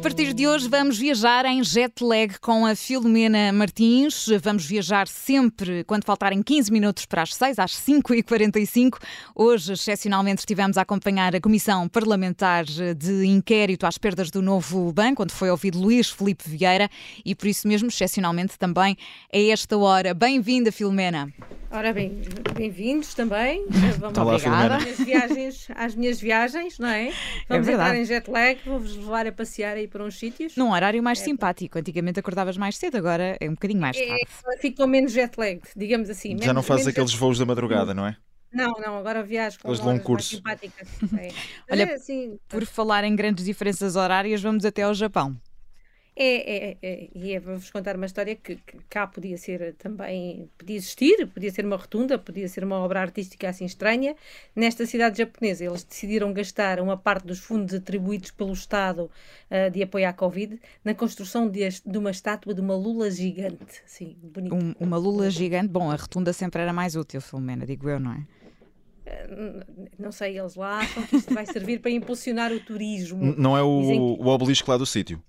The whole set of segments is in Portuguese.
a partir de hoje vamos viajar em jet lag com a Filomena Martins. Vamos viajar sempre quando faltarem 15 minutos para as 6, às 5h45. Hoje, excepcionalmente, estivemos a acompanhar a Comissão Parlamentar de Inquérito às perdas do novo banco, onde foi ouvido Luís Felipe Vieira e por isso mesmo, excepcionalmente, também a esta hora. Bem-vinda, Filomena. Ora bem, bem-vindos também. Vamos Olá, obrigada. Às minhas, viagens, às minhas viagens, não é? Vamos é entrar em jet lag, vou-vos levar a passear aí para uns sítios. Num horário mais é, simpático. Antigamente acordavas mais cedo, agora é um bocadinho mais é, tarde. É, fico com menos jet lag, digamos assim. Já não fazes aqueles voos da madrugada, não é? Não, não, agora viajo com Aqueles de longo curso. É. Olha, é, assim, por falar em grandes diferenças horárias, vamos até ao Japão. É, é, é, e é, vou-vos contar uma história que, que, cá podia ser também, podia existir, podia ser uma rotunda, podia ser uma obra artística assim estranha. Nesta cidade japonesa, eles decidiram gastar uma parte dos fundos atribuídos pelo Estado uh, de apoio à Covid na construção de, de, uma estátua de uma lula gigante. Sim, bonita. Um, uma lula gigante, bom, a rotunda sempre era mais útil, Filomena, digo eu, não é? Ah, não sei, eles lá acham que isto vai servir para impulsionar o turismo. Não é o, que... o obelisco lá do sítio?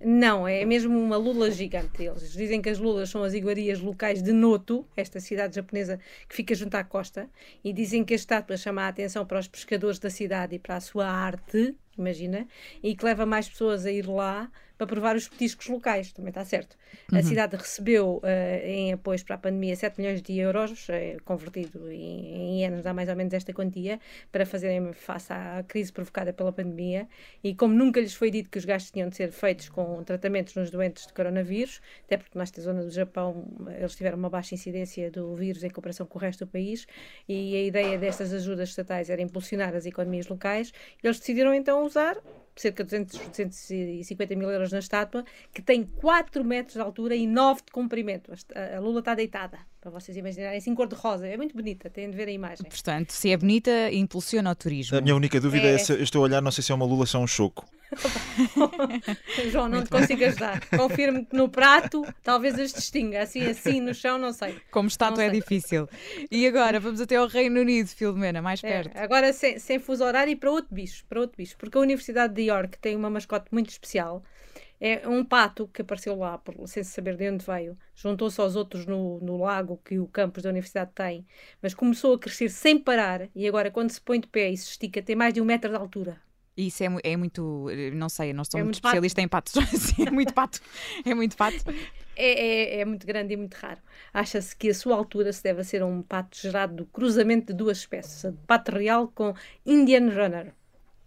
Não, é mesmo uma lula gigante. Eles dizem que as lulas são as iguarias locais de Noto, esta cidade japonesa que fica junto à costa, e dizem que a estátua chama a atenção para os pescadores da cidade e para a sua arte, imagina, e que leva mais pessoas a ir lá para provar os petiscos locais, também está certo. Uhum. A cidade recebeu, uh, em apoios para a pandemia, 7 milhões de euros, uh, convertido em, em ienes, dá mais ou menos esta quantia, para fazerem face à crise provocada pela pandemia. E como nunca lhes foi dito que os gastos tinham de ser feitos com tratamentos nos doentes de coronavírus, até porque nesta zona do Japão eles tiveram uma baixa incidência do vírus em comparação com o resto do país, e a ideia destas ajudas estatais era impulsionar as economias locais, eles decidiram então usar cerca de 200, 250 mil euros na estátua, que tem 4 metros de altura e 9 de comprimento. A, a Lula está deitada, para vocês imaginarem, assim cor de rosa. É muito bonita, têm de ver a imagem. Portanto, se é bonita, impulsiona o turismo. A minha única dúvida é, é se eu estou a olhar, não sei se é uma Lula ou se é um choco. João, não te consigo ajudar. Confirmo que no prato talvez as distinga. Assim, assim, no chão, não sei. Como estátua é difícil. E agora, vamos até ao Reino Unido, Filomena, mais é, perto. É, agora sem, sem fuso horário e para outro bicho, para outro bicho. Porque a Universidade de York tem uma mascote muito especial. É um pato que apareceu lá, sem saber de onde veio. Juntou-se aos outros no, no lago que o campus da universidade tem. Mas começou a crescer sem parar. E agora, quando se põe de pé e se estica, tem mais de um metro de altura. Isso é, é, muito, não sei, eu não sou é muito, muito especialista em patos. É muito pato. É muito pato. É, é, é, muito grande e muito raro. Acha-se que a sua altura se deve a ser um pato gerado do cruzamento de duas espécies, a pato real com Indian Runner,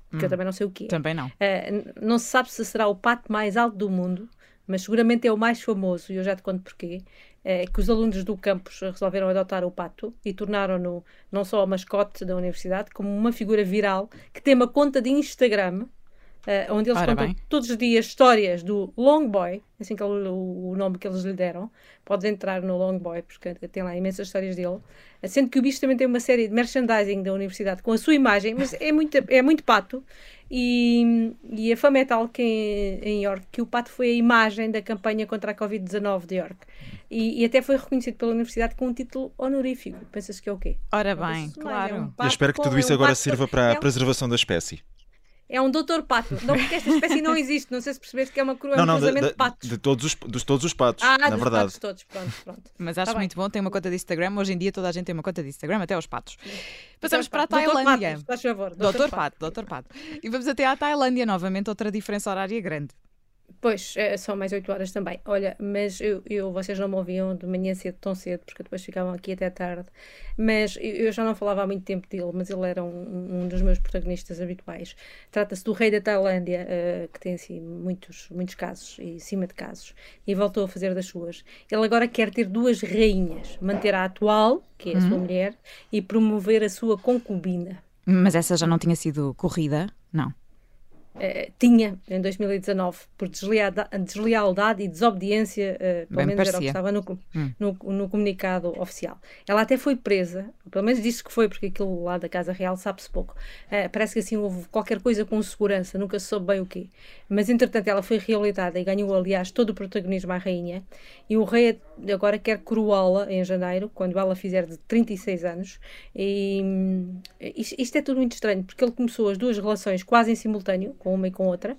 que hum, eu também não sei o que é. Também não. Uh, não se sabe se será o pato mais alto do mundo, mas seguramente é o mais famoso, e eu já te conto porquê é, que os alunos do campus resolveram adotar o pato e tornaram-no não só a mascote da universidade, como uma figura viral que tem uma conta de Instagram Uh, onde eles Ora contam bem. todos os dias histórias do Long Boy, assim que é o, o, nome que eles lhe deram. Podes entrar no Long Boy, porque tem lá imensas histórias dele. Sendo que o bicho também tem uma série de merchandising da universidade com a sua imagem, mas é muito, é muito pato. E, e a fama é tal que em, em York que o pato foi a imagem da campanha contra a Covid-19 de York. E, e, até foi reconhecido pela universidade com um título honorífico. Pensas que é o quê? Ora bem, claro. É um Eu espero que tudo isso é um agora sirva para a preservação da espécie. É um doutor pato. Não, porque esta espécie não existe. Não sei se percebeste que é uma crua, não, não, cruzamento de, de, patos. De todos os, de todos os patos, ah, na dos verdade. Patos todos. Pronto, pronto. Mas acho tá muito bem. bom. Tem uma conta de Instagram. Hoje em dia toda a gente tem uma conta de Instagram, até os patos. Passamos para a Tailândia. Doutor Pato, favor. Doutor, doutor Pato, doutor Pato. E vamos até à Tailândia novamente, outra diferença horária grande. Pois, é, são mais 8 horas também. Olha, mas eu, eu, vocês não me ouviam de manhã cedo, tão cedo, porque depois ficavam aqui até tarde. Mas eu, eu já não falava há muito tempo dele, mas ele era um, um dos meus protagonistas habituais. Trata-se do rei da Tailândia, uh, que tem assim muitos, muitos casos, e cima de casos, e voltou a fazer das suas. Ele agora quer ter duas rainhas, manter a atual, que é a uhum. sua mulher, e promover a sua concubina. Mas essa já não tinha sido corrida? Não. Uh, tinha em 2019 por deslealdade e desobediência, uh, pelo Bem menos parecia. era o que estava no, hum. no, no, comunicado oficial. Ela até foi presa, pelo menos disse que foi, porque aquilo lá da Casa Real sabe-se pouco. Uh, parece que assim houve qualquer coisa com segurança, nunca se soube bem o quê. Mas entretanto ela foi reabilitada e ganhou, aliás, todo o protagonismo à rainha. E o rei agora quer coroá-la em janeiro, quando ela fizer de 36 anos. E isto, isto é tudo muito estranho, porque ele começou as duas relações quase em simultâneo com uma e com outra.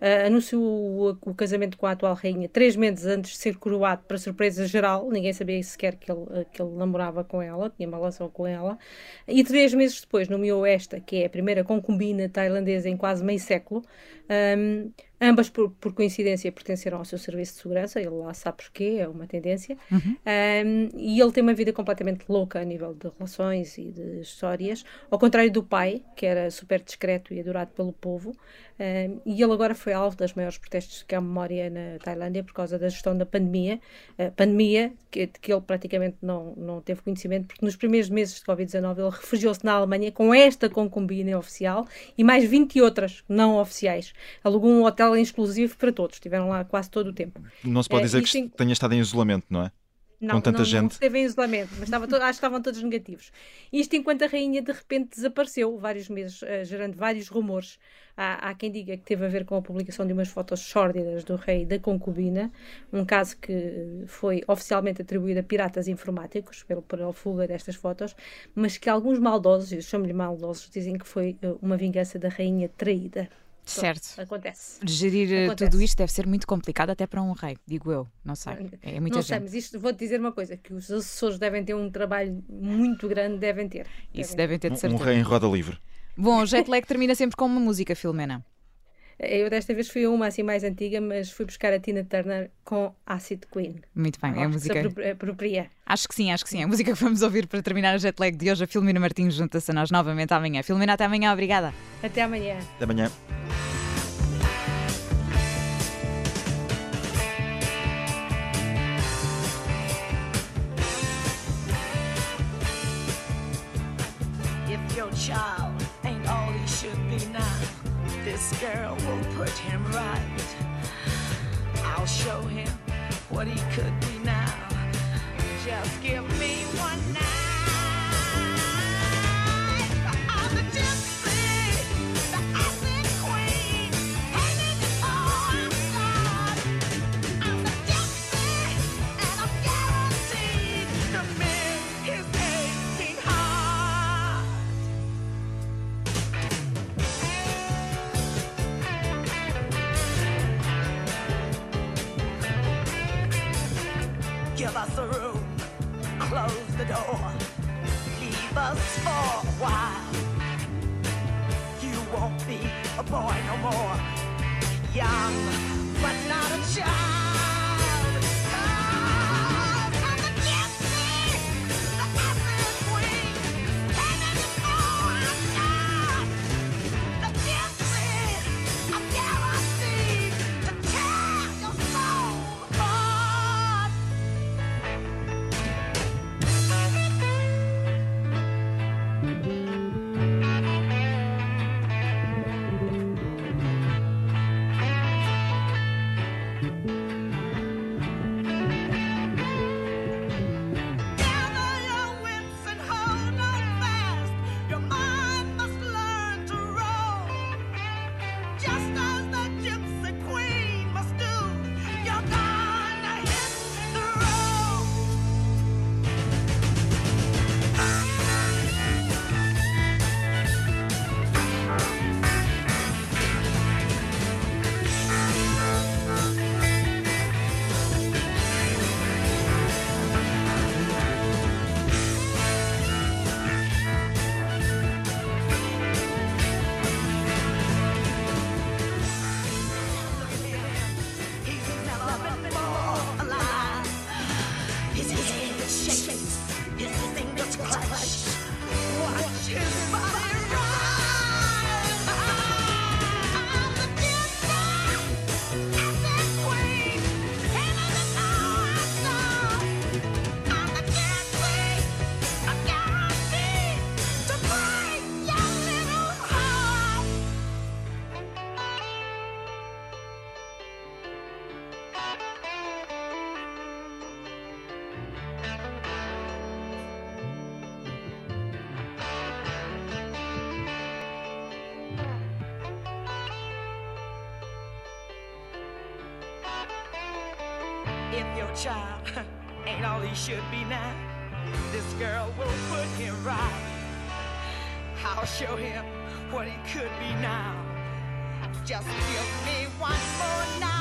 uh, anunciou o, o, casamento com a atual rainha três meses antes de ser coroado, para surpresa geral. Ninguém sabia sequer que ele, que ele namorava com ela, tinha uma relação com ela. E três meses depois nomeou esta, que é a primeira concubina tailandesa em quase meio século. Um, Ambas, por, por, coincidência, pertenceram ao seu serviço de segurança, ele lá sabe porquê, é uma tendência. Uhum. Um, e ele tem uma vida completamente louca a nível de relações e de histórias, ao contrário do pai, que era super discreto e adorado pelo povo. Um, e ele agora foi alvo das maiores protestos que há memória na Tailândia por causa da gestão da pandemia. Uh, pandemia que, que ele praticamente não, não teve conhecimento, porque nos primeiros meses de Covid-19 ele refugiou-se na Alemanha com esta concubina oficial e mais 20 outras não oficiais. Alugou um hotel exclusivo para todos, estiveram lá quase todo o tempo. Não se pode dizer que tem... tenha estado em isolamento, não é? Não, com tanta não, gente. não esteve em isolamento, mas estava todo, acho que estavam todos negativos. Isto enquanto a rainha de repente desapareceu vários meses, uh, gerando vários rumores. Há, há, quem diga que teve a ver com a publicação de umas fotos sórdidas do rei da concubina, um caso que foi oficialmente atribuído a piratas informáticos pelo, pela fuga destas fotos, mas que alguns maldosos, eu chamo-lhe maldosos, dizem que foi uh, uma vingança da rainha traída. Certo. Acontece. Gerir eh, Acontece. tudo isto deve ser muito complicado até para um rei, digo eu. Não sei. É muita não sei, mas isto vou-te dizer uma coisa: que os assessores devem ter um trabalho muito grande, devem ter. Isso devem ter de certeza. Um rei em roda livre. Bom, o jet lag termina sempre com uma música, Filomena. Eu desta vez fui uma assim mais antiga, mas fui buscar a Tina Turner com Acid Queen. Muito bem, é a música. Apropria. Acho que sim, acho que sim. É a música que vamos ouvir para terminar o jet lag de hoje. A Filomena Martins junta-se a nós novamente amanhã. Filomena, até amanhã, obrigada. Até amanhã. Até amanhã. This girl will put him right. I'll show him what he could be now. Just give me one night. Give us a room, close the door, leave us for a while. You won't be a boy no more, young but not a child. If your child ain't all he should be now, this girl will put him right. I'll show him what he could be now. Just give me one more